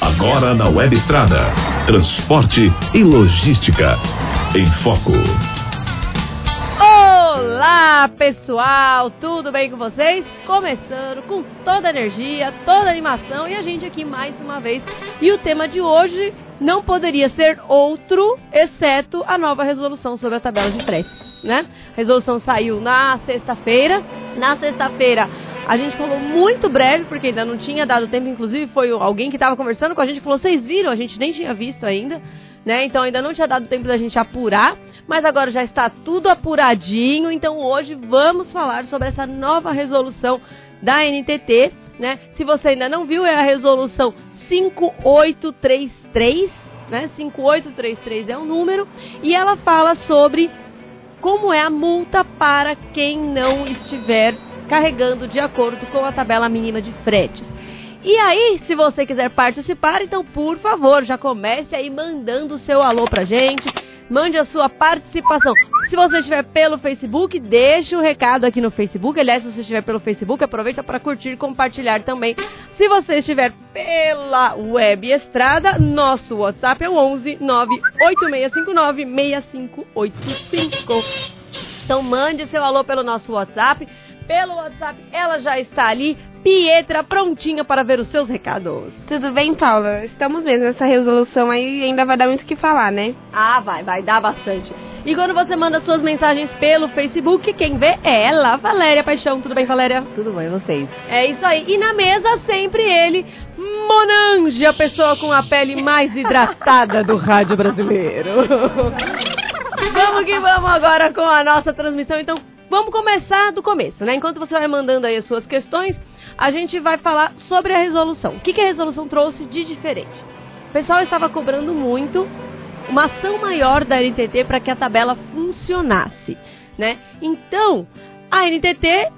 Agora na Web Estrada. Transporte e logística. Em foco. Olá, pessoal, tudo bem com vocês? Começando com toda a energia, toda a animação e a gente aqui mais uma vez. E o tema de hoje não poderia ser outro, exceto a nova resolução sobre a tabela de fretes, né? A resolução saiu na sexta-feira. Na sexta-feira a gente falou muito breve, porque ainda não tinha dado tempo, inclusive foi alguém que estava conversando com a gente falou: "Vocês viram? A gente nem tinha visto ainda". Né? Então ainda não tinha dado tempo da gente apurar, mas agora já está tudo apuradinho. Então hoje vamos falar sobre essa nova resolução da NTT, né? Se você ainda não viu, é a resolução 5833, né? 5833 é o número e ela fala sobre como é a multa para quem não estiver carregando de acordo com a tabela mínima de fretes. E aí, se você quiser participar, então por favor, já comece aí mandando o seu alô pra gente. Mande a sua participação. Se você estiver pelo Facebook, deixe o um recado aqui no Facebook. Aliás, se você estiver pelo Facebook, aproveita para curtir e compartilhar também. Se você estiver pela web estrada, nosso WhatsApp é o 11 98659 6585. Então mande seu alô pelo nosso WhatsApp. Pelo WhatsApp, ela já está ali Pietra prontinha para ver os seus recados. Tudo bem, Paula? Estamos vendo essa resolução aí ainda vai dar muito o que falar, né? Ah, vai, vai dar bastante. E quando você manda suas mensagens pelo Facebook, quem vê é ela, Valéria Paixão. Tudo bem, Valéria? Tudo bem, vocês? É isso aí. E na mesa, sempre ele, Monange, a pessoa com a pele mais hidratada do rádio brasileiro. vamos que vamos agora com a nossa transmissão. Então, vamos começar do começo, né? Enquanto você vai mandando aí as suas questões, a gente vai falar sobre a resolução. O que, que a resolução trouxe de diferente? O pessoal estava cobrando muito uma ação maior da NTT para que a tabela funcionasse, né? Então, a NTT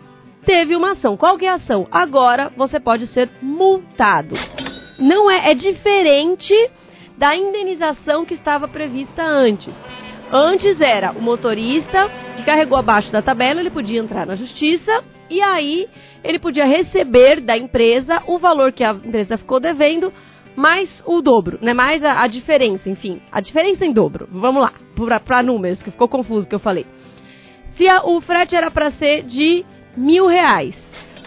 teve uma ação. Qual é a ação? Agora você pode ser multado. Não é, é diferente da indenização que estava prevista antes. Antes era o motorista que carregou abaixo da tabela, ele podia entrar na justiça e aí ele podia receber da empresa o valor que a empresa ficou devendo, mais o dobro, né? Mais a, a diferença, enfim. A diferença em dobro. Vamos lá, para números, que ficou confuso que eu falei. Se a, o frete era para ser de mil reais,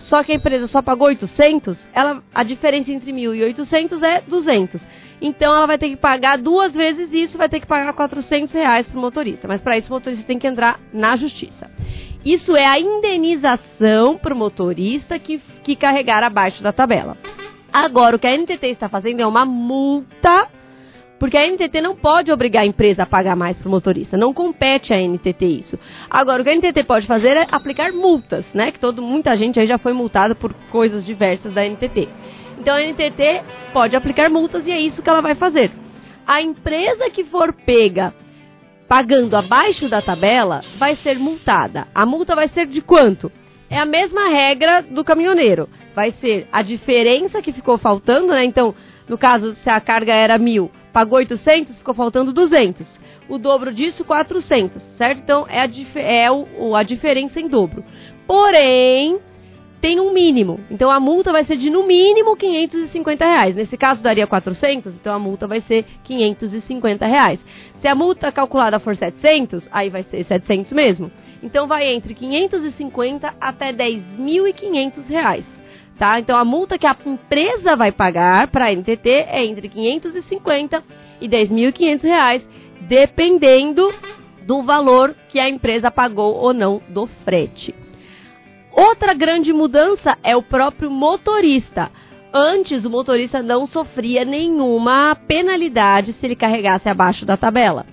só que a empresa só pagou 800, ela, a diferença entre mil e 800 é 200. Então ela vai ter que pagar duas vezes isso, vai ter que pagar 400 reais para o motorista. Mas para isso o motorista tem que entrar na justiça. Isso é a indenização para o motorista que, que carregar abaixo da tabela. Agora, o que a NTT está fazendo é uma multa, porque a NTT não pode obrigar a empresa a pagar mais para o motorista. Não compete a NTT isso. Agora, o que a NTT pode fazer é aplicar multas, né? Que todo, muita gente aí já foi multada por coisas diversas da NTT. Então a NTT pode aplicar multas e é isso que ela vai fazer. A empresa que for pega pagando abaixo da tabela vai ser multada. A multa vai ser de quanto? É a mesma regra do caminhoneiro. Vai ser a diferença que ficou faltando, né? Então, no caso, se a carga era mil, pagou 800, ficou faltando 200. O dobro disso, 400, certo? Então, é a, é o, a diferença em dobro. Porém, tem um mínimo. Então a multa vai ser de no mínimo 550 reais. Nesse caso daria 400, então a multa vai ser 550 reais. Se a multa calculada for 700, aí vai ser 700 mesmo. Então vai entre 550 até 10.500 reais. Tá? Então a multa que a empresa vai pagar para a NTT é entre 550 e 10.500 reais, dependendo do valor que a empresa pagou ou não do frete. Outra grande mudança é o próprio motorista. Antes, o motorista não sofria nenhuma penalidade se ele carregasse abaixo da tabela.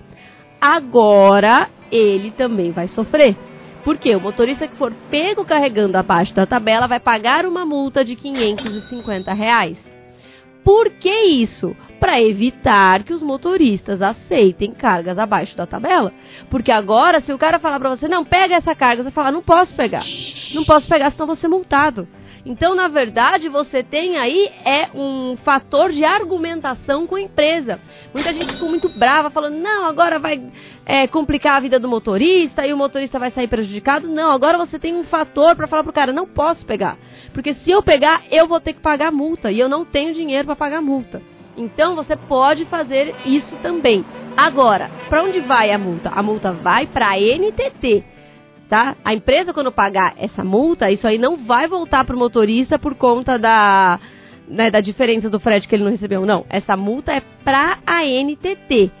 Agora, ele também vai sofrer. Porque o motorista que for pego carregando abaixo da tabela vai pagar uma multa de 550 reais. Por que isso? Para evitar que os motoristas aceitem cargas abaixo da tabela. Porque agora, se o cara falar para você, não, pega essa carga, você fala, não posso pegar. Não posso pegar, senão vou ser multado. Então, na verdade, você tem aí é um fator de argumentação com a empresa. Muita gente ficou muito brava, falando: não, agora vai é, complicar a vida do motorista e o motorista vai sair prejudicado. Não, agora você tem um fator para falar pro cara: não posso pegar. Porque se eu pegar, eu vou ter que pagar multa e eu não tenho dinheiro para pagar multa. Então você pode fazer isso também. Agora, para onde vai a multa? A multa vai para a NTT, tá? A empresa quando pagar essa multa, isso aí não vai voltar para o motorista por conta da né, da diferença do frete que ele não recebeu. Não, essa multa é para a NTT.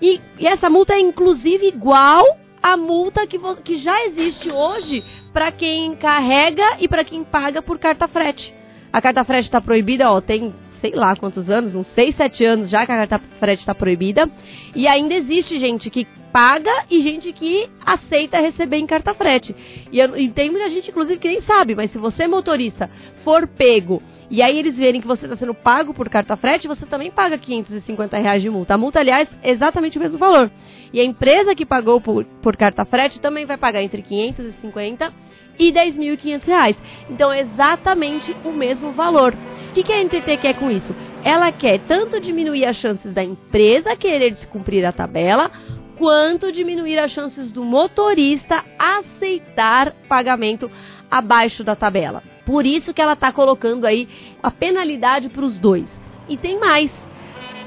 E, e, essa multa é inclusive igual à multa que, que já existe hoje para quem carrega e para quem paga por carta frete. A carta frete está proibida, ó, tem sei lá quantos anos, uns 6, 7 anos já que a carta frete está proibida. E ainda existe gente que paga e gente que aceita receber em carta frete. E, eu, e tem muita gente, inclusive, que nem sabe, mas se você, motorista, for pego e aí eles verem que você está sendo pago por carta frete, você também paga 550 reais de multa. A multa, aliás, é exatamente o mesmo valor. E a empresa que pagou por, por carta frete também vai pagar entre 550 e 10.500 reais. Então, é exatamente o mesmo valor. O que, que a NTT quer com isso? Ela quer tanto diminuir as chances da empresa querer descumprir a tabela, quanto diminuir as chances do motorista aceitar pagamento abaixo da tabela. Por isso que ela está colocando aí a penalidade para os dois. E tem mais.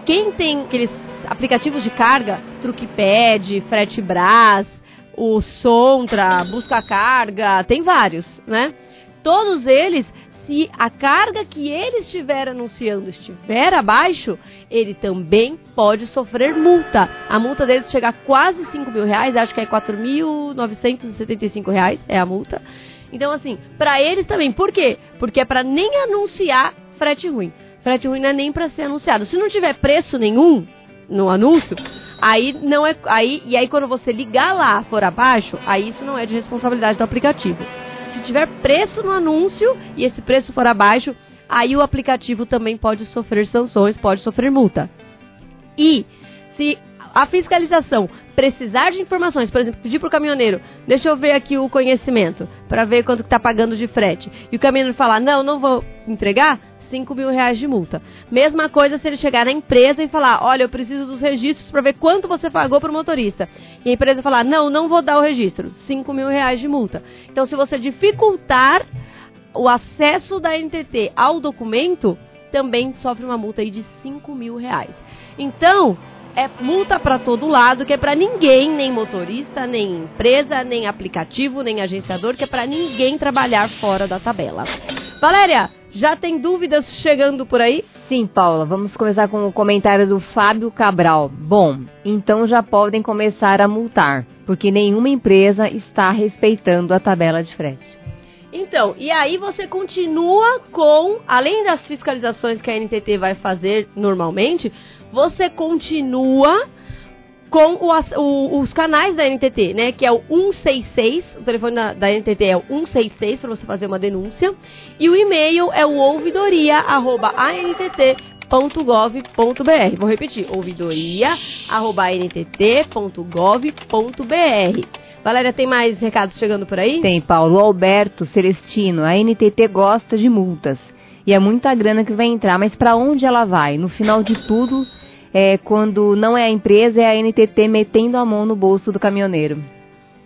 Quem tem aqueles aplicativos de carga, TruquePad, FreteBras, o Sontra, Busca Carga, tem vários, né? Todos eles se a carga que ele estiver anunciando estiver abaixo, ele também pode sofrer multa. A multa dele chega a quase 5 mil reais, acho que é 4.975 reais é a multa. Então, assim, para eles também. Por quê? Porque é para nem anunciar frete ruim. Frete ruim não é nem para ser anunciado. Se não tiver preço nenhum no anúncio, aí não é. Aí, e aí, quando você ligar lá for abaixo, aí isso não é de responsabilidade do aplicativo se tiver preço no anúncio e esse preço for abaixo, aí o aplicativo também pode sofrer sanções, pode sofrer multa. E se a fiscalização precisar de informações, por exemplo, pedir para o caminhoneiro, deixa eu ver aqui o conhecimento, para ver quanto está pagando de frete, e o caminhoneiro falar, não, não vou entregar, 5 mil reais de multa. Mesma coisa se ele chegar na empresa e falar, olha, eu preciso dos registros para ver quanto você pagou para o motorista. E a empresa falar, não, não vou dar o registro. 5 mil reais de multa. Então, se você dificultar o acesso da NTT ao documento, também sofre uma multa aí de 5 mil reais. Então, é multa para todo lado, que é para ninguém, nem motorista, nem empresa, nem aplicativo, nem agenciador, que é para ninguém trabalhar fora da tabela. Valéria, já tem dúvidas chegando por aí? Sim, Paula. Vamos começar com o comentário do Fábio Cabral. Bom, então já podem começar a multar, porque nenhuma empresa está respeitando a tabela de frete. Então, e aí você continua com, além das fiscalizações que a NTT vai fazer normalmente, você continua com o, o, os canais da NTT, né? Que é o 166, o telefone da, da NTT é o 166 para você fazer uma denúncia. E o e-mail é o ouvidoria.antt.gov.br. Vou repetir, ouvidoria.antt.gov.br. Valéria, tem mais recados chegando por aí? Tem, Paulo. Alberto Celestino, a NTT gosta de multas. E é muita grana que vai entrar, mas para onde ela vai? No final de tudo, é, quando não é a empresa, é a NTT metendo a mão no bolso do caminhoneiro.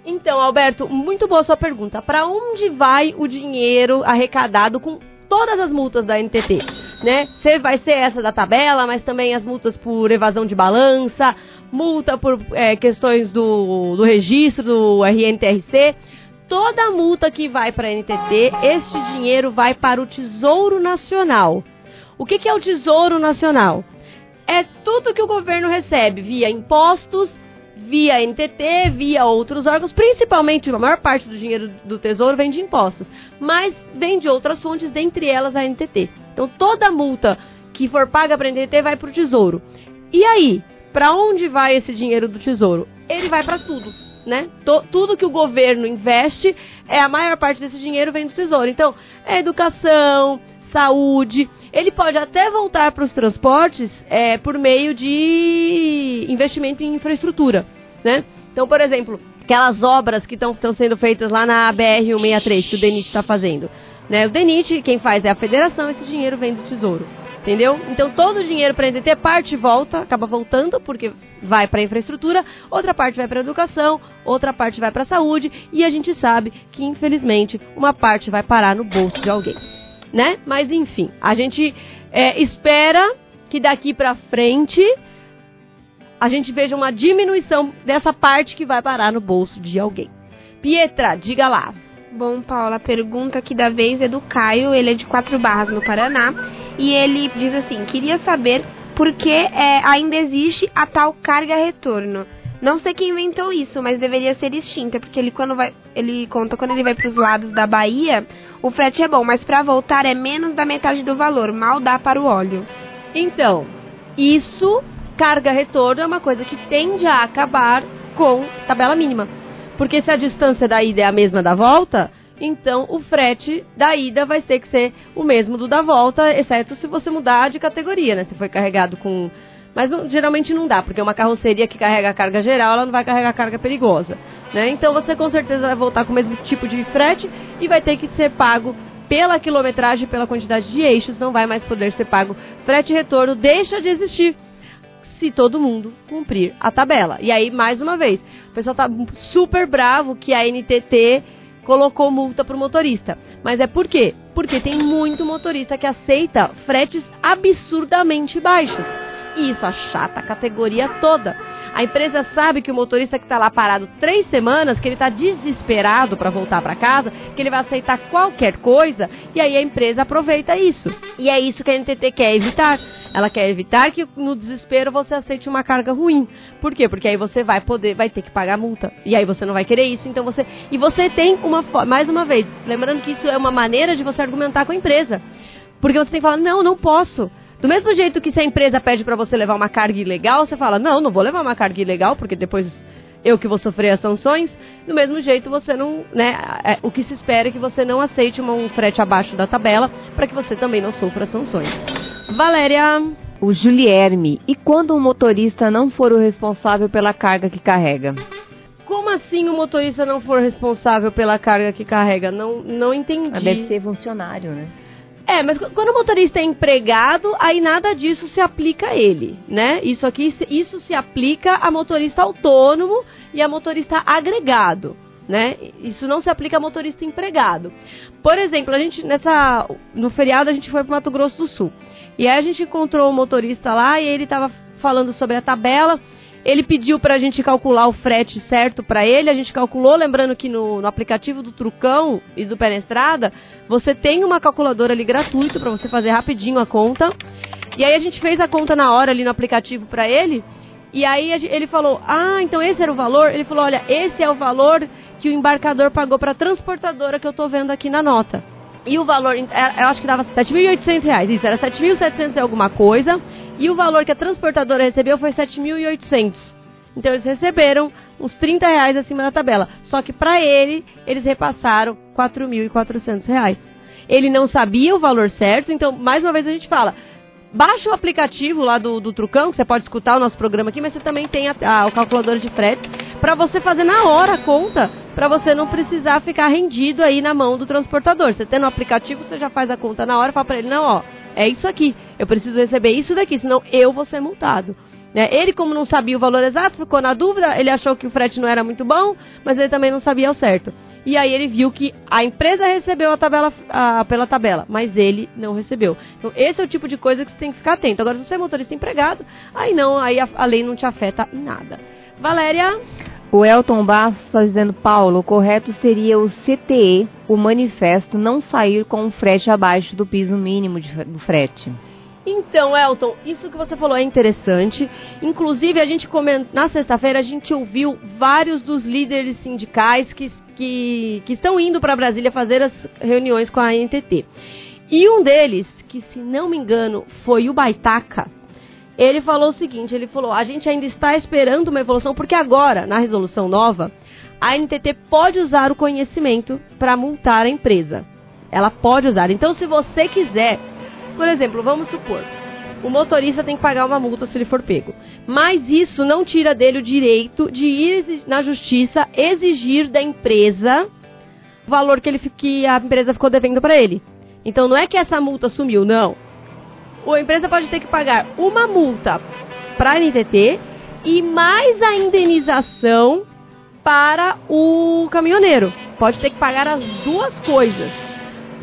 Então, Alberto, muito boa sua pergunta. Para onde vai o dinheiro arrecadado com todas as multas da NTT? Né? Vai ser essa da tabela, mas também as multas por evasão de balança, multa por é, questões do, do registro do RNTRC. Toda multa que vai para a NTT, este dinheiro vai para o Tesouro Nacional. O que, que é o Tesouro Nacional? É tudo que o governo recebe via impostos, via NTT, via outros órgãos, principalmente a maior parte do dinheiro do Tesouro vem de impostos, mas vem de outras fontes, dentre elas a NTT. Então toda multa que for paga para a NTT vai para o Tesouro. E aí, para onde vai esse dinheiro do Tesouro? Ele vai para tudo. Né? tudo que o governo investe, é a maior parte desse dinheiro vem do Tesouro. Então, é educação, saúde. Ele pode até voltar para os transportes é, por meio de investimento em infraestrutura, né? Então, por exemplo, aquelas obras que estão sendo feitas lá na BR-163, que o DENIT está fazendo. Né? O DENIT, quem faz é a federação, esse dinheiro vem do Tesouro. Entendeu? Então todo o dinheiro para a NTT parte volta, acaba voltando porque vai para a infraestrutura, outra parte vai para a educação, outra parte vai para a saúde e a gente sabe que infelizmente uma parte vai parar no bolso de alguém, né? Mas enfim, a gente é, espera que daqui para frente a gente veja uma diminuição dessa parte que vai parar no bolso de alguém. Pietra, diga lá. Bom, Paula, a pergunta aqui da vez é do Caio, ele é de Quatro Barras, no Paraná, e ele diz assim, queria saber por que é, ainda existe a tal carga-retorno. Não sei quem inventou isso, mas deveria ser extinta, porque ele quando vai, ele conta quando ele vai para os lados da Bahia, o frete é bom, mas para voltar é menos da metade do valor, mal dá para o óleo. Então, isso carga-retorno é uma coisa que tende a acabar com tabela mínima. Porque se a distância da ida é a mesma da volta, então o frete da ida vai ter que ser o mesmo do da volta, exceto se você mudar de categoria, né? Se foi carregado com. Mas não, geralmente não dá, porque uma carroceria que carrega carga geral, ela não vai carregar carga perigosa. Né? Então você com certeza vai voltar com o mesmo tipo de frete e vai ter que ser pago pela quilometragem, pela quantidade de eixos, não vai mais poder ser pago frete retorno, deixa de existir se todo mundo cumprir a tabela. E aí, mais uma vez, o pessoal tá super bravo que a NTT colocou multa pro motorista. Mas é por quê? Porque tem muito motorista que aceita fretes absurdamente baixos. E isso achata a categoria toda. A empresa sabe que o motorista que está lá parado três semanas, que ele está desesperado para voltar para casa, que ele vai aceitar qualquer coisa, e aí a empresa aproveita isso. E é isso que a NTT quer evitar. Ela quer evitar que no desespero você aceite uma carga ruim. Por quê? Porque aí você vai poder, vai ter que pagar multa. E aí você não vai querer isso, então você. E você tem uma mais uma vez, lembrando que isso é uma maneira de você argumentar com a empresa. Porque você tem que falar, não, não posso. Do mesmo jeito que se a empresa pede para você levar uma carga ilegal, você fala, não, não vou levar uma carga ilegal, porque depois eu que vou sofrer as sanções. Do mesmo jeito, você não, né, é, o que se espera é que você não aceite uma, um frete abaixo da tabela, para que você também não sofra sanções. Valéria. O Julierme. E quando o motorista não for o responsável pela carga que carrega? Como assim o motorista não for responsável pela carga que carrega? Não, não entendi. Deve ser funcionário, né? É, mas quando o motorista é empregado, aí nada disso se aplica a ele, né? Isso aqui, isso se aplica a motorista autônomo e a motorista agregado, né? Isso não se aplica a motorista empregado. Por exemplo, a gente nessa no feriado a gente foi para Mato Grosso do Sul. E aí a gente encontrou um motorista lá e ele estava falando sobre a tabela ele pediu para a gente calcular o frete certo para ele, a gente calculou, lembrando que no, no, aplicativo do Trucão e do Pé na Estrada, você tem uma calculadora ali gratuita para você fazer rapidinho a conta. E aí a gente fez a conta na hora ali no aplicativo para ele, e aí ele falou: "Ah, então esse era o valor?" Ele falou: "Olha, esse é o valor que o embarcador pagou para a transportadora que eu estou vendo aqui na nota." E o valor, é, eu acho que dava R$ 7.800, isso, era 7.700 e alguma coisa. E o valor que a transportadora recebeu foi 7.800. Então eles receberam uns 30 reais acima da tabela. Só que para ele, eles repassaram 4.400 reais. Ele não sabia o valor certo, então, mais uma vez a gente fala, baixa o aplicativo lá do, do Trucão, que você pode escutar o nosso programa aqui, mas você também tem a, a, o calculador de frete, para você fazer na hora a conta, para você não precisar ficar rendido aí na mão do transportador. Você tendo o aplicativo, você já faz a conta na hora fala para ele, não, ó, é isso aqui, eu preciso receber isso daqui, senão eu vou ser multado. Né? Ele, como não sabia o valor exato, ficou na dúvida, ele achou que o frete não era muito bom, mas ele também não sabia ao certo. E aí ele viu que a empresa recebeu a tabela a, pela tabela, mas ele não recebeu. Então esse é o tipo de coisa que você tem que ficar atento. Agora, se você é motorista empregado, aí não, aí a, a lei não te afeta em nada. Valéria? O Elton Bastos está dizendo, Paulo, o correto seria o CTE, o manifesto, não sair com o frete abaixo do piso mínimo de, do frete. Então, Elton, isso que você falou é interessante. Inclusive, a gente na sexta-feira a gente ouviu vários dos líderes sindicais que, que, que estão indo para Brasília fazer as reuniões com a NTT. E um deles, que se não me engano foi o Baitaca, ele falou o seguinte: ele falou, a gente ainda está esperando uma evolução, porque agora, na resolução nova, a NTT pode usar o conhecimento para multar a empresa. Ela pode usar. Então, se você quiser, por exemplo, vamos supor, o motorista tem que pagar uma multa se ele for pego. Mas isso não tira dele o direito de ir na justiça exigir da empresa valor que, ele, que a empresa ficou devendo para ele. Então não é que essa multa sumiu, não. A empresa pode ter que pagar uma multa para a NTT e mais a indenização para o caminhoneiro. Pode ter que pagar as duas coisas.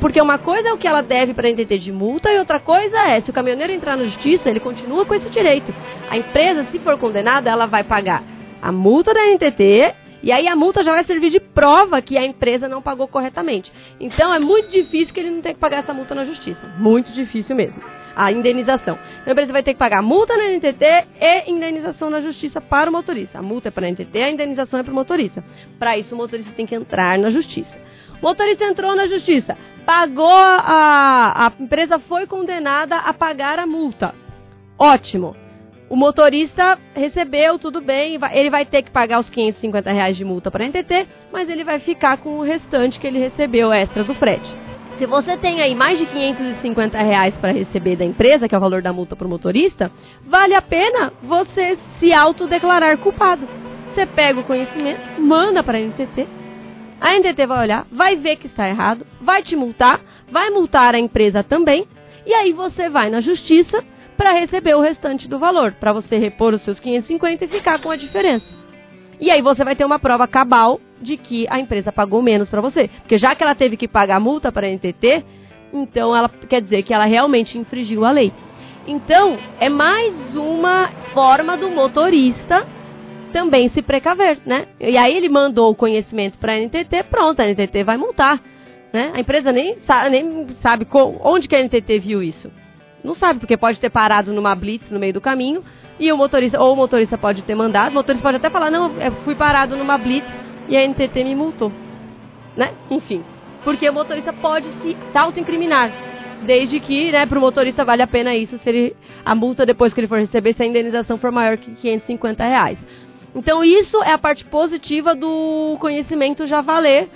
Porque uma coisa é o que ela deve para a NTT de multa e outra coisa é, se o caminhoneiro entrar na justiça, ele continua com esse direito. A empresa, se for condenada, ela vai pagar a multa da NTT e aí a multa já vai servir de prova que a empresa não pagou corretamente. Então é muito difícil que ele não tenha que pagar essa multa na justiça. Muito difícil mesmo. A indenização. Então a empresa vai ter que pagar multa na NTT e indenização na justiça para o motorista. A multa é para a NTT, a indenização é para o motorista. Para isso o motorista tem que entrar na justiça. O motorista entrou na justiça, pagou a, a empresa foi condenada a pagar a multa. Ótimo. O motorista recebeu, tudo bem, ele vai ter que pagar os 550 reais de multa para a NTT, mas ele vai ficar com o restante que ele recebeu extra do frete. Se você tem aí mais de 550 reais para receber da empresa, que é o valor da multa para o motorista, vale a pena você se autodeclarar culpado. Você pega o conhecimento, manda para a NTT, a NTT vai olhar, vai ver que está errado, vai te multar, vai multar a empresa também, e aí você vai na justiça para receber o restante do valor, para você repor os seus 550 e ficar com a diferença. E aí você vai ter uma prova cabal de que a empresa pagou menos para você, porque já que ela teve que pagar multa para a NTT, então ela quer dizer que ela realmente infringiu a lei. Então, é mais uma forma do motorista também se precaver, né? E aí ele mandou o conhecimento para a NTT, pronto, a NTT vai multar, né? A empresa nem sabe, nem sabe onde que a NTT viu isso. Não sabe, porque pode ter parado numa blitz no meio do caminho e o motorista, ou o motorista pode ter mandado, o motorista pode até falar, não, eu fui parado numa blitz e a NTT me multou. Né? Enfim, porque o motorista pode se, auto-incriminar, desde que, né, para o motorista vale a pena isso, se ele, a multa depois que ele for receber, se a indenização for maior que 550 reais. Então isso é a parte positiva do conhecimento já valer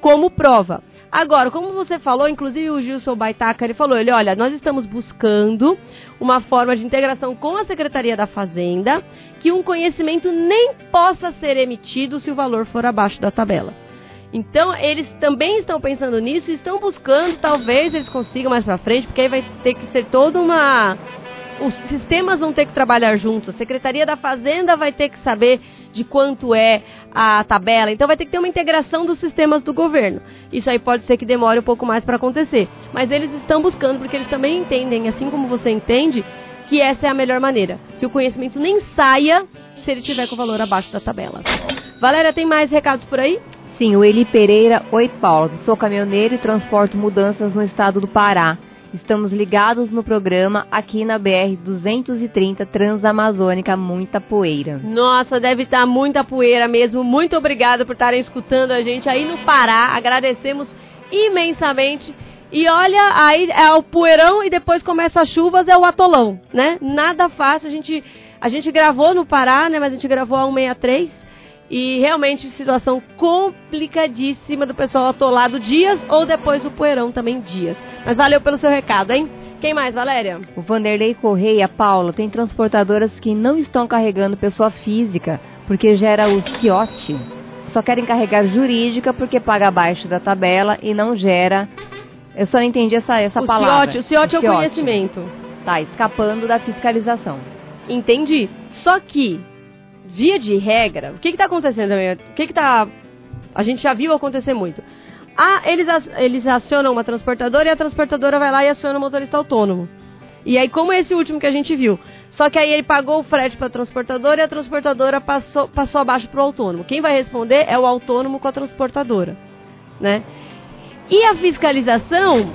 como prova. Agora, como você falou, inclusive o Gilson Baitaca, ele falou, ele, olha, nós estamos buscando uma forma de integração com a Secretaria da Fazenda, que um conhecimento nem possa ser emitido se o valor for abaixo da tabela. Então, eles também estão pensando nisso estão buscando, talvez eles consigam mais para frente, porque aí vai ter que ser toda uma os sistemas vão ter que trabalhar juntos. A Secretaria da Fazenda vai ter que saber de quanto é a tabela. Então vai ter que ter uma integração dos sistemas do governo. Isso aí pode ser que demore um pouco mais para acontecer. Mas eles estão buscando, porque eles também entendem, assim como você entende, que essa é a melhor maneira. Que o conhecimento nem saia se ele tiver com o valor abaixo da tabela. Valéria, tem mais recados por aí? Sim, o Eli Pereira. Oi, Paulo. Sou caminhoneiro e transporto mudanças no estado do Pará. Estamos ligados no programa aqui na BR 230 Transamazônica, muita poeira. Nossa, deve estar muita poeira mesmo. Muito obrigada por estarem escutando a gente aí no Pará. Agradecemos imensamente. E olha, aí é o poeirão e depois começa as chuvas, é o atolão, né? Nada fácil. A gente, a gente gravou no Pará, né? Mas a gente gravou a 163 e realmente situação complicadíssima do pessoal atolado dias ou depois o poeirão também dias. Mas valeu pelo seu recado, hein? Quem mais, Valéria? O Vanderlei Correia, Paula, tem transportadoras que não estão carregando pessoa física porque gera o CIOT. Só querem carregar jurídica porque paga abaixo da tabela e não gera. Eu só não entendi essa, essa o palavra. CIOT, o CIOT é o conhecimento. Tá, escapando da fiscalização. Entendi. Só que via de regra, o que está acontecendo também? O que está. A gente já viu acontecer muito. Ah, eles, eles acionam uma transportadora e a transportadora vai lá e aciona o motorista autônomo. E aí, como esse último que a gente viu. Só que aí ele pagou o frete para a transportadora e a transportadora passou, passou abaixo para o autônomo. Quem vai responder é o autônomo com a transportadora. Né? E a fiscalização,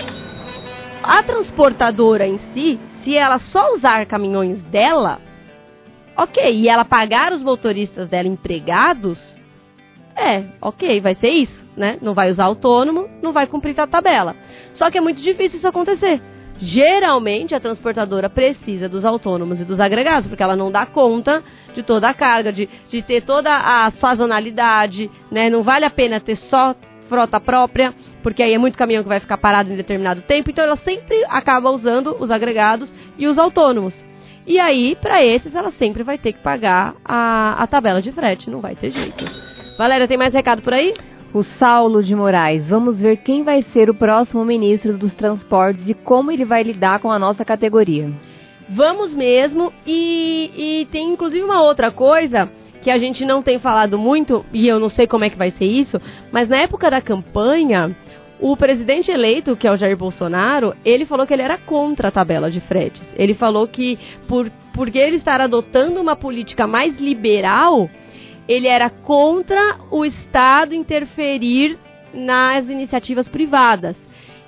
a transportadora em si, se ela só usar caminhões dela, Ok, e ela pagar os motoristas dela empregados, é, ok, vai ser isso, né? Não vai usar autônomo, não vai cumprir a tabela. Só que é muito difícil isso acontecer. Geralmente a transportadora precisa dos autônomos e dos agregados, porque ela não dá conta de toda a carga, de, de ter toda a sazonalidade, né? Não vale a pena ter só frota própria, porque aí é muito caminhão que vai ficar parado em determinado tempo, então ela sempre acaba usando os agregados e os autônomos. E aí, para esses, ela sempre vai ter que pagar a, a tabela de frete, não vai ter jeito. Valéria, tem mais recado por aí? O Saulo de Moraes, vamos ver quem vai ser o próximo ministro dos Transportes e como ele vai lidar com a nossa categoria. Vamos mesmo, e, e tem inclusive uma outra coisa que a gente não tem falado muito, e eu não sei como é que vai ser isso, mas na época da campanha, o presidente eleito, que é o Jair Bolsonaro, ele falou que ele era contra a tabela de fretes. Ele falou que por porque ele estar adotando uma política mais liberal, ele era contra o Estado interferir nas iniciativas privadas.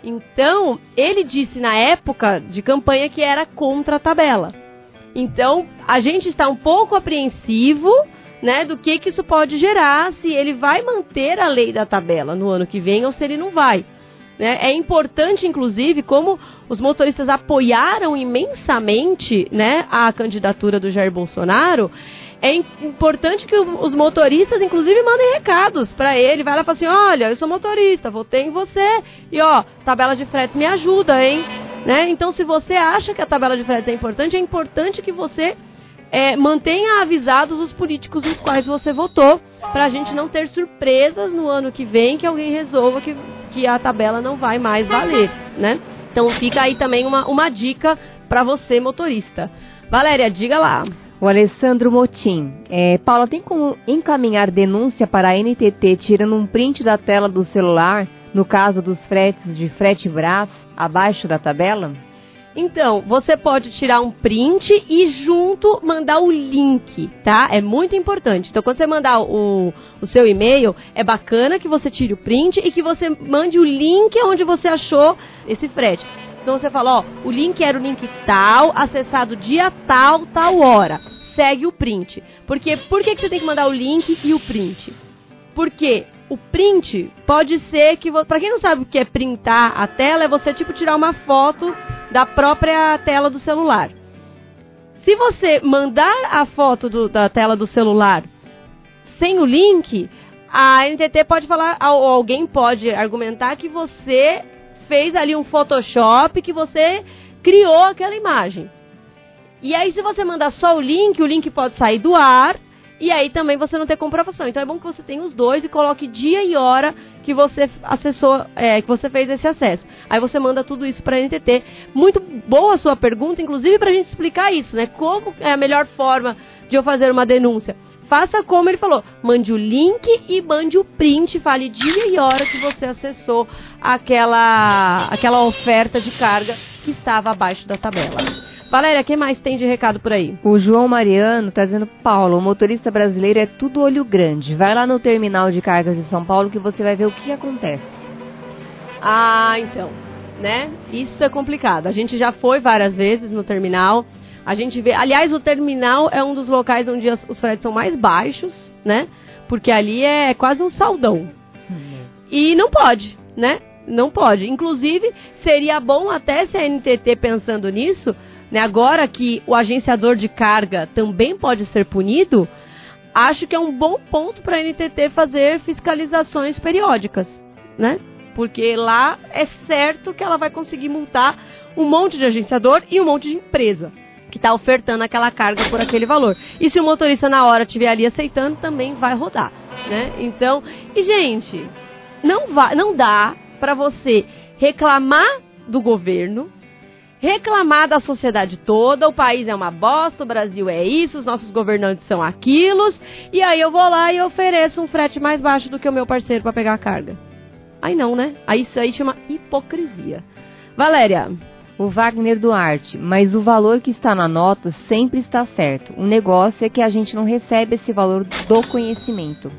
Então, ele disse na época de campanha que era contra a tabela. Então, a gente está um pouco apreensivo, né, do que, que isso pode gerar, se ele vai manter a lei da tabela no ano que vem ou se ele não vai. Né? É importante, inclusive, como os motoristas apoiaram imensamente né, a candidatura do Jair Bolsonaro, é importante que os motoristas, inclusive, mandem recados para ele. Vai lá e fala assim: olha, eu sou motorista, votei em você. E ó, tabela de fretes me ajuda, hein? Né? Então, se você acha que a tabela de fretes é importante, é importante que você é, mantenha avisados os políticos nos quais você votou, para a gente não ter surpresas no ano que vem que alguém resolva que, que a tabela não vai mais valer, né? Então fica aí também uma, uma dica para você, motorista. Valéria, diga lá. O Alessandro Motim. É, Paula, tem como encaminhar denúncia para a NTT tirando um print da tela do celular, no caso dos fretes de frete Brás, abaixo da tabela? Então, você pode tirar um print e junto mandar o link, tá? É muito importante. Então, quando você mandar o, o seu e-mail, é bacana que você tire o print e que você mande o link onde você achou esse frete. Então você fala, ó, o link era o link tal, acessado dia tal, tal hora segue o print. Porque por que, que você tem que mandar o link e o print? Porque o print pode ser que, para quem não sabe o que é printar a tela, é você tipo tirar uma foto da própria tela do celular. Se você mandar a foto do, da tela do celular sem o link, a NTT pode falar, ou alguém pode argumentar que você fez ali um Photoshop, que você criou aquela imagem. E aí, se você mandar só o link, o link pode sair do ar. E aí também você não ter comprovação. Então é bom que você tenha os dois e coloque dia e hora que você acessou, é, que você fez esse acesso. Aí você manda tudo isso para a NTT. Muito boa a sua pergunta, inclusive para a gente explicar isso, né? Como é a melhor forma de eu fazer uma denúncia? Faça como ele falou, mande o link e mande o print, fale dia e hora que você acessou aquela, aquela oferta de carga que estava abaixo da tabela. Valéria, quem mais tem de recado por aí? O João Mariano está dizendo, Paulo, o motorista brasileiro é tudo olho grande. Vai lá no terminal de cargas de São Paulo que você vai ver o que acontece. Ah, então, né? Isso é complicado. A gente já foi várias vezes no terminal. A gente vê, aliás, o terminal é um dos locais onde os fretes são mais baixos, né? Porque ali é quase um saldão. E não pode, né? Não pode. Inclusive, seria bom até se a NTT pensando nisso, né, agora que o agenciador de carga também pode ser punido, acho que é um bom ponto para a NTT fazer fiscalizações periódicas, né? Porque lá é certo que ela vai conseguir multar um monte de agenciador e um monte de empresa que está ofertando aquela carga por aquele valor. E se o motorista na hora estiver ali aceitando, também vai rodar, né? Então, e gente, não vai, não dá para você reclamar do governo reclamar da sociedade toda, o país é uma bosta, o Brasil é isso, os nossos governantes são aquilos, e aí eu vou lá e ofereço um frete mais baixo do que o meu parceiro para pegar a carga. Aí não, né? Aí isso aí chama hipocrisia. Valéria. O Wagner Duarte, mas o valor que está na nota sempre está certo. O negócio é que a gente não recebe esse valor do conhecimento.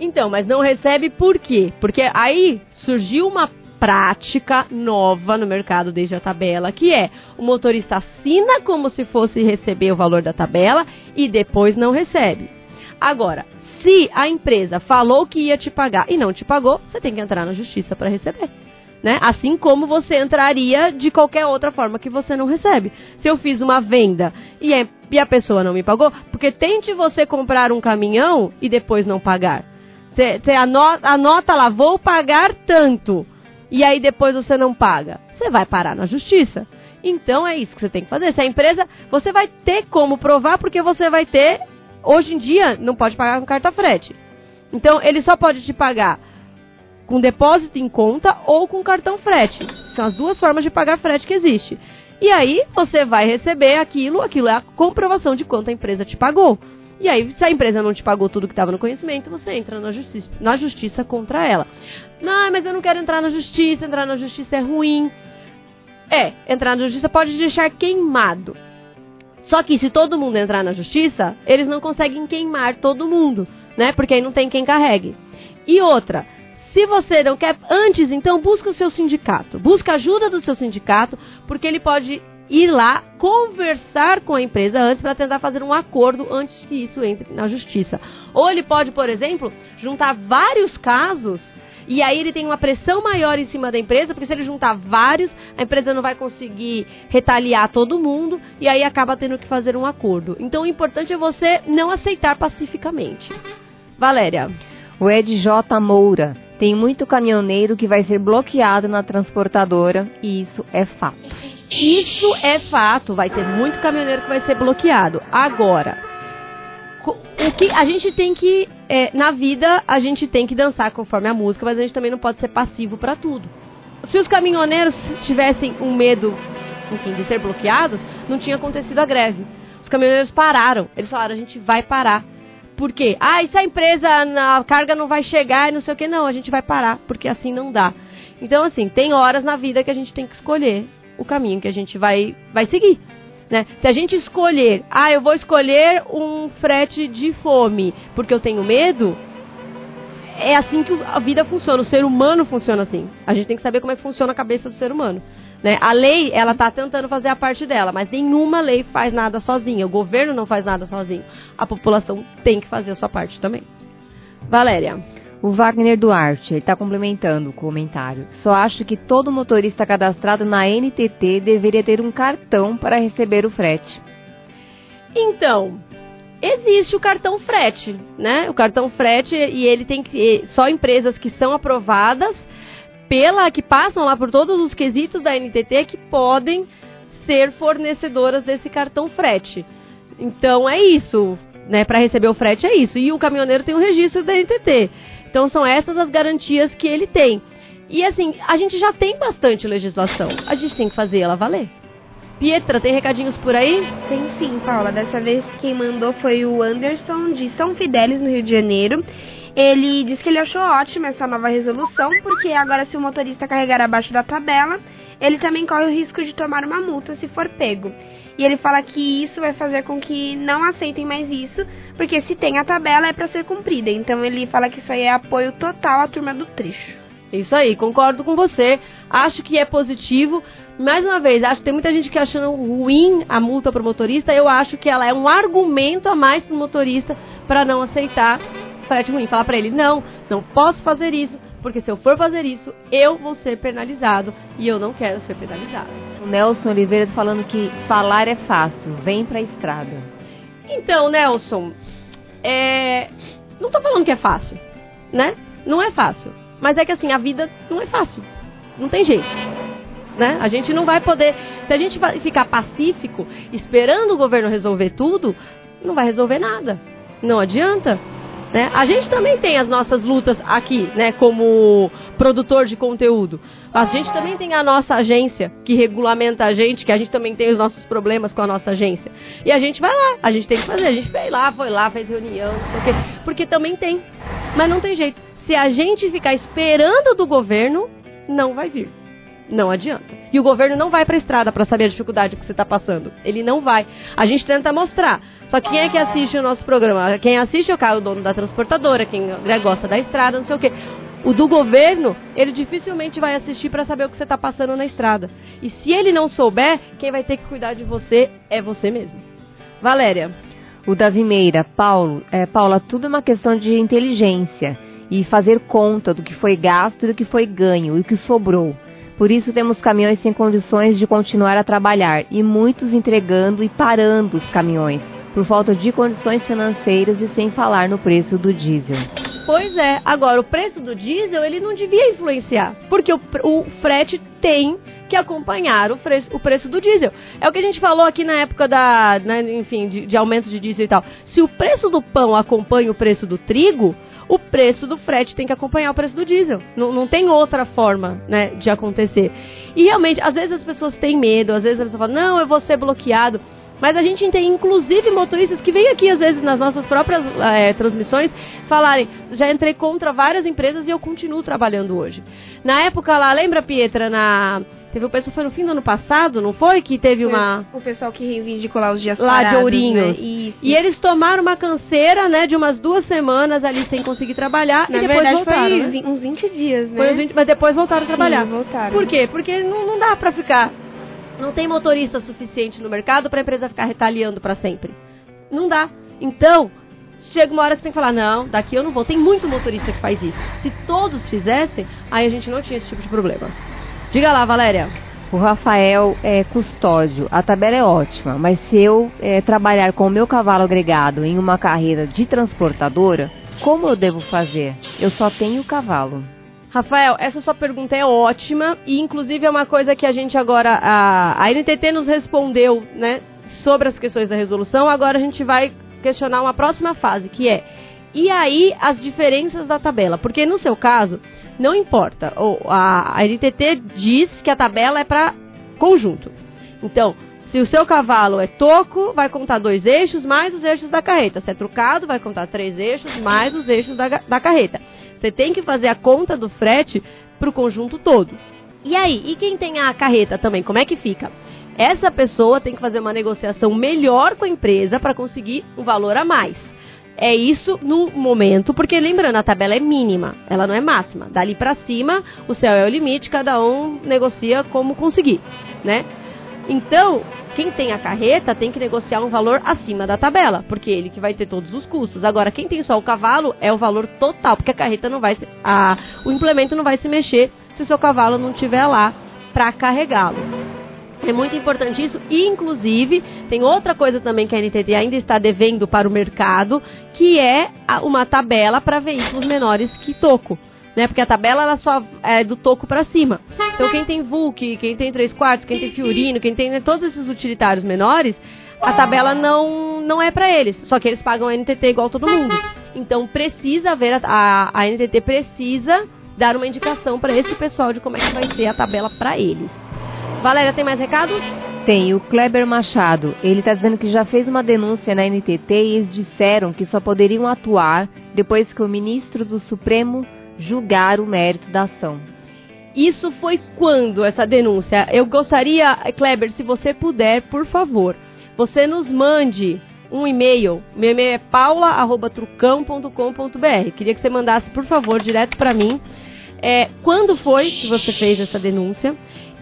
Então, mas não recebe por quê? Porque aí surgiu uma prática nova no mercado desde a tabela, que é o motorista assina como se fosse receber o valor da tabela e depois não recebe. Agora, se a empresa falou que ia te pagar e não te pagou, você tem que entrar na justiça para receber. Né? Assim como você entraria de qualquer outra forma que você não recebe. Se eu fiz uma venda e, é, e a pessoa não me pagou, porque tente você comprar um caminhão e depois não pagar. Você anota, anota lá, vou pagar tanto e aí depois você não paga, você vai parar na justiça. Então é isso que você tem que fazer. Se a empresa, você vai ter como provar porque você vai ter, hoje em dia não pode pagar com carta frete. Então ele só pode te pagar com depósito em conta ou com cartão frete. São as duas formas de pagar frete que existe. E aí você vai receber aquilo, aquilo é a comprovação de quanto a empresa te pagou. E aí, se a empresa não te pagou tudo que estava no conhecimento, você entra na justiça, na justiça contra ela. Não, mas eu não quero entrar na justiça, entrar na justiça é ruim. É, entrar na justiça pode deixar queimado. Só que se todo mundo entrar na justiça, eles não conseguem queimar todo mundo, né? Porque aí não tem quem carregue. E outra, se você não quer, antes então, busca o seu sindicato. Busca a ajuda do seu sindicato, porque ele pode ir lá conversar com a empresa antes para tentar fazer um acordo antes que isso entre na justiça. Ou ele pode, por exemplo, juntar vários casos e aí ele tem uma pressão maior em cima da empresa, porque se ele juntar vários, a empresa não vai conseguir retaliar todo mundo e aí acaba tendo que fazer um acordo. Então o importante é você não aceitar pacificamente. Valéria. O Ed J. Moura tem muito caminhoneiro que vai ser bloqueado na transportadora e isso é fato. Isso é fato, vai ter muito caminhoneiro que vai ser bloqueado. Agora, o que a gente tem que é, na vida a gente tem que dançar conforme a música, mas a gente também não pode ser passivo para tudo. Se os caminhoneiros tivessem um medo, enfim, de ser bloqueados, não tinha acontecido a greve. Os caminhoneiros pararam. Eles falaram: a gente vai parar. Por quê? Ah, e se a empresa, a carga não vai chegar e não sei o que, não, a gente vai parar, porque assim não dá. Então, assim, tem horas na vida que a gente tem que escolher o caminho que a gente vai, vai seguir. Né? Se a gente escolher, ah, eu vou escolher um frete de fome porque eu tenho medo, é assim que a vida funciona, o ser humano funciona assim. A gente tem que saber como é que funciona a cabeça do ser humano. Né? A lei, ela está tentando fazer a parte dela, mas nenhuma lei faz nada sozinha. O governo não faz nada sozinho. A população tem que fazer a sua parte também. Valéria. O Wagner Duarte, ele está complementando o comentário. Só acho que todo motorista cadastrado na NTT deveria ter um cartão para receber o frete. Então, existe o cartão frete, né? O cartão frete e ele tem que só empresas que são aprovadas pela que passam lá por todos os quesitos da NTT que podem ser fornecedoras desse cartão frete. Então é isso, né? Para receber o frete é isso. E o caminhoneiro tem o registro da NTT. Então são essas as garantias que ele tem. E assim, a gente já tem bastante legislação. A gente tem que fazer ela valer. Pietra, tem recadinhos por aí? Tem sim, Paula. Dessa vez quem mandou foi o Anderson de São Fidélis, no Rio de Janeiro. Ele disse que ele achou ótima essa nova resolução, porque agora se o motorista carregar abaixo da tabela, ele também corre o risco de tomar uma multa se for pego. E ele fala que isso vai fazer com que não aceitem mais isso, porque se tem a tabela é para ser cumprida. Então ele fala que isso aí é apoio total à turma do trecho. Isso aí, concordo com você. Acho que é positivo. Mais uma vez, acho que tem muita gente que achando ruim a multa para o motorista. Eu acho que ela é um argumento a mais para o motorista para não aceitar frete ruim. Falar para ele, não, não posso fazer isso, porque se eu for fazer isso, eu vou ser penalizado e eu não quero ser penalizado. Nelson Oliveira falando que falar é fácil, vem pra estrada. Então, Nelson, é... não tô falando que é fácil, né? Não é fácil. Mas é que assim, a vida não é fácil. Não tem jeito. Né? A gente não vai poder. Se a gente ficar pacífico, esperando o governo resolver tudo, não vai resolver nada. Não adianta. Né? A gente também tem as nossas lutas aqui, né, como produtor de conteúdo. A gente também tem a nossa agência que regulamenta a gente, que a gente também tem os nossos problemas com a nossa agência. E a gente vai lá, a gente tem que fazer. A gente foi lá, foi lá, fez reunião, não sei o quê. Porque também tem. Mas não tem jeito. Se a gente ficar esperando do governo, não vai vir. Não adianta. E o governo não vai para a estrada para saber a dificuldade que você está passando. Ele não vai. A gente tenta mostrar. Só que quem é que assiste o nosso programa? Quem assiste é o cara, o dono da transportadora, quem gosta da estrada, não sei o quê. O do governo, ele dificilmente vai assistir para saber o que você está passando na estrada. E se ele não souber, quem vai ter que cuidar de você é você mesmo. Valéria. O Davi Meira, Paulo, é, Paula, tudo é uma questão de inteligência e fazer conta do que foi gasto e do que foi ganho e o que sobrou. Por isso temos caminhões sem condições de continuar a trabalhar e muitos entregando e parando os caminhões por falta de condições financeiras e sem falar no preço do diesel. Pois é, agora o preço do diesel ele não devia influenciar, porque o, o frete tem que acompanhar o, preço, o preço do diesel. É o que a gente falou aqui na época da, né, enfim, de, de aumento de diesel e tal. Se o preço do pão acompanha o preço do trigo, o preço do frete tem que acompanhar o preço do diesel. Não, não tem outra forma, né, de acontecer. E realmente, às vezes as pessoas têm medo, às vezes a pessoa fala, não, eu vou ser bloqueado. Mas a gente tem, inclusive, motoristas que vêm aqui, às vezes, nas nossas próprias é, transmissões, falarem: já entrei contra várias empresas e eu continuo trabalhando hoje. Na época lá, lembra, Pietra, na. Teve o pessoal, foi no fim do ano passado, não foi? Que teve uma. O pessoal que reivindicou lá os dias Lá de parados, Ourinhos. Né? Isso. E eles tomaram uma canseira, né, de umas duas semanas ali sem conseguir trabalhar Na e depois verdade, voltaram. foi né? uns 20 dias, né? Foi uns 20 mas depois voltaram a trabalhar. Voltaram. Por quê? Porque não, não dá pra ficar. Não tem motorista suficiente no mercado pra empresa ficar retaliando pra sempre. Não dá. Então, chega uma hora que você tem que falar: não, daqui eu não vou. Tem muito motorista que faz isso. Se todos fizessem, aí a gente não tinha esse tipo de problema. Diga lá, Valéria. O Rafael é custódio. A tabela é ótima, mas se eu é, trabalhar com o meu cavalo agregado em uma carreira de transportadora, como eu devo fazer? Eu só tenho o cavalo. Rafael, essa sua pergunta é ótima e inclusive é uma coisa que a gente agora a, a NTT nos respondeu, né, sobre as questões da resolução. Agora a gente vai questionar uma próxima fase, que é e aí as diferenças da tabela, porque no seu caso não importa. A, NTT diz que a tabela é para conjunto. Então, se o seu cavalo é toco, vai contar dois eixos mais os eixos da carreta. Se é trucado, vai contar três eixos mais os eixos da, da carreta. Você tem que fazer a conta do frete para o conjunto todo. E aí, e quem tem a carreta também, como é que fica? Essa pessoa tem que fazer uma negociação melhor com a empresa para conseguir um valor a mais. É isso no momento, porque lembrando, a tabela é mínima, ela não é máxima. Dali para cima, o céu é o limite, cada um negocia como conseguir, né? Então, quem tem a carreta tem que negociar um valor acima da tabela, porque ele que vai ter todos os custos. Agora, quem tem só o cavalo é o valor total, porque a carreta não vai se, a, o implemento não vai se mexer se o seu cavalo não estiver lá para carregá-lo. É muito importante isso. E, inclusive, tem outra coisa também que a NTT ainda está devendo para o mercado, que é uma tabela para veículos menores que toco. Né? Porque a tabela ela só é do toco para cima. Então, quem tem Vulk, quem tem 3 quartos, quem tem Fiorino, quem tem né, todos esses utilitários menores, a tabela não, não é para eles. Só que eles pagam a NTT igual todo mundo. Então, precisa haver, a, a, a NTT precisa dar uma indicação para esse pessoal de como é que vai ser a tabela para eles. Valéria, tem mais recados? Tem o Kleber Machado. Ele está dizendo que já fez uma denúncia na NTT e eles disseram que só poderiam atuar depois que o ministro do Supremo julgar o mérito da ação. Isso foi quando essa denúncia? Eu gostaria, Kleber, se você puder, por favor, você nos mande um e-mail. Meu e-mail é paula@trucão.com.br. Queria que você mandasse, por favor, direto para mim. É, quando foi que você fez essa denúncia?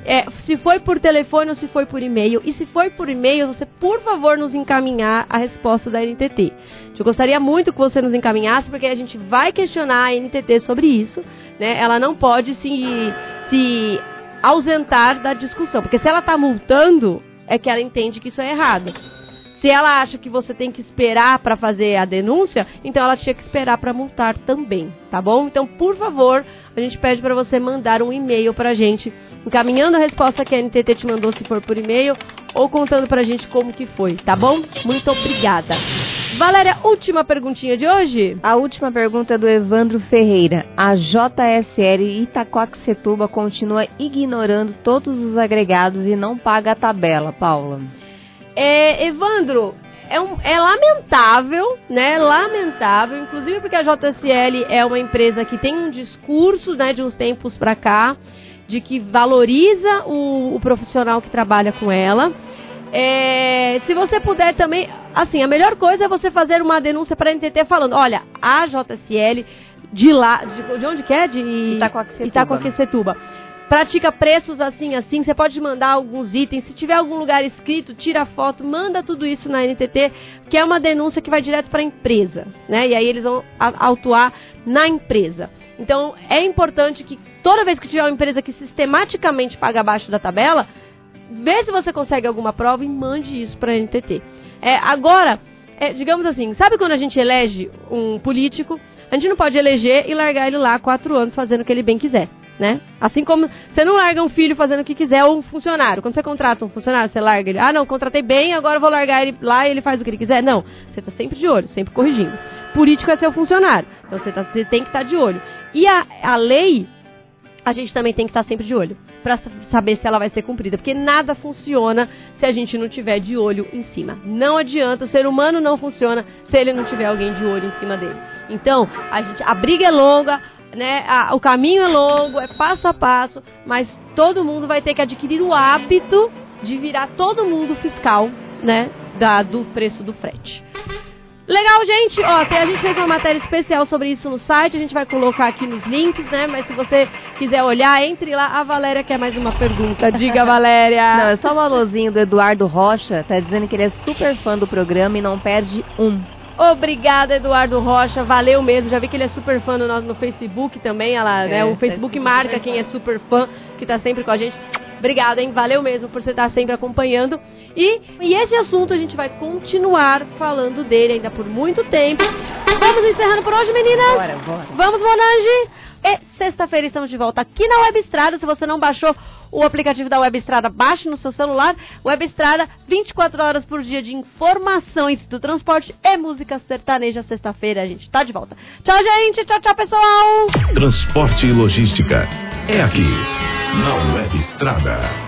É, se foi por telefone ou se foi por e-mail. E se foi por e-mail, você, por favor, nos encaminhar a resposta da NTT. Eu gostaria muito que você nos encaminhasse, porque a gente vai questionar a NTT sobre isso. Né? Ela não pode se, se ausentar da discussão. Porque se ela está multando, é que ela entende que isso é errado. Se ela acha que você tem que esperar para fazer a denúncia, então ela tinha que esperar para multar também, tá bom? Então, por favor, a gente pede para você mandar um e-mail para a gente, encaminhando a resposta que a NTT te mandou, se for por e-mail, ou contando para a gente como que foi, tá bom? Muito obrigada. Valéria, última perguntinha de hoje? A última pergunta é do Evandro Ferreira. A JSL Itacoaxetuba continua ignorando todos os agregados e não paga a tabela, Paula. É, Evandro, é, um- é lamentável, né? Lamentável, inclusive porque a JSL é uma empresa que tem um discurso, né, de uns tempos pra cá, de que valoriza o, o profissional que trabalha com ela. É, se você puder também, assim, a melhor coisa é você fazer uma denúncia para a NTT falando, olha, a JSL de lá, de, de onde que é? De Itacoaxetuba. Itacoaquecetuba. Pratica preços assim, assim. Você pode mandar alguns itens. Se tiver algum lugar escrito, tira foto, manda tudo isso na NTT, que é uma denúncia que vai direto para a empresa, né? E aí eles vão autuar na empresa. Então é importante que toda vez que tiver uma empresa que sistematicamente paga abaixo da tabela, vê se você consegue alguma prova e mande isso para a NTT. É, agora, é, digamos assim, sabe quando a gente elege um político? A gente não pode eleger e largar ele lá quatro anos fazendo o que ele bem quiser. Né? Assim como você não larga um filho fazendo o que quiser ou um funcionário. Quando você contrata um funcionário, você larga ele. Ah, não, contratei bem, agora vou largar ele lá e ele faz o que ele quiser. Não, você tá sempre de olho, sempre corrigindo. Político é seu funcionário, então você, tá, você tem que estar tá de olho. E a, a lei, a gente também tem que estar tá sempre de olho para saber se ela vai ser cumprida, porque nada funciona se a gente não tiver de olho em cima. Não adianta, o ser humano não funciona se ele não tiver alguém de olho em cima dele. Então, a gente, a briga é longa, né? A, o caminho é longo, é passo a passo, mas todo mundo vai ter que adquirir o hábito de virar todo mundo fiscal, né? Da, do preço do frete. Legal, gente. Ó, tem, a gente fez uma matéria especial sobre isso no site. A gente vai colocar aqui nos links, né? Mas se você quiser olhar, entre lá. A Valéria quer mais uma pergunta. Diga, Valéria. Não, é só um alôzinho do Eduardo Rocha. Tá dizendo que ele é super fã do programa e não perde um. Obrigada, Eduardo Rocha. Valeu mesmo. Já vi que ele é super fã no, no Facebook também. Ela, é, né? O Facebook marca quem é super fã, que tá sempre com a gente. Obrigada, hein? Valeu mesmo por você estar sempre acompanhando. E, e esse assunto a gente vai continuar falando dele ainda por muito tempo. Vamos encerrando por hoje, meninas? Bora, bora. Vamos, Monange? E sexta-feira estamos de volta aqui na Web Estrada. Se você não baixou o aplicativo da Web Estrada, baixe no seu celular. Web Estrada, 24 horas por dia de informações do transporte e música sertaneja. Sexta-feira a gente tá de volta. Tchau, gente. Tchau, tchau, pessoal. Transporte e logística. É aqui, na Web Estrada.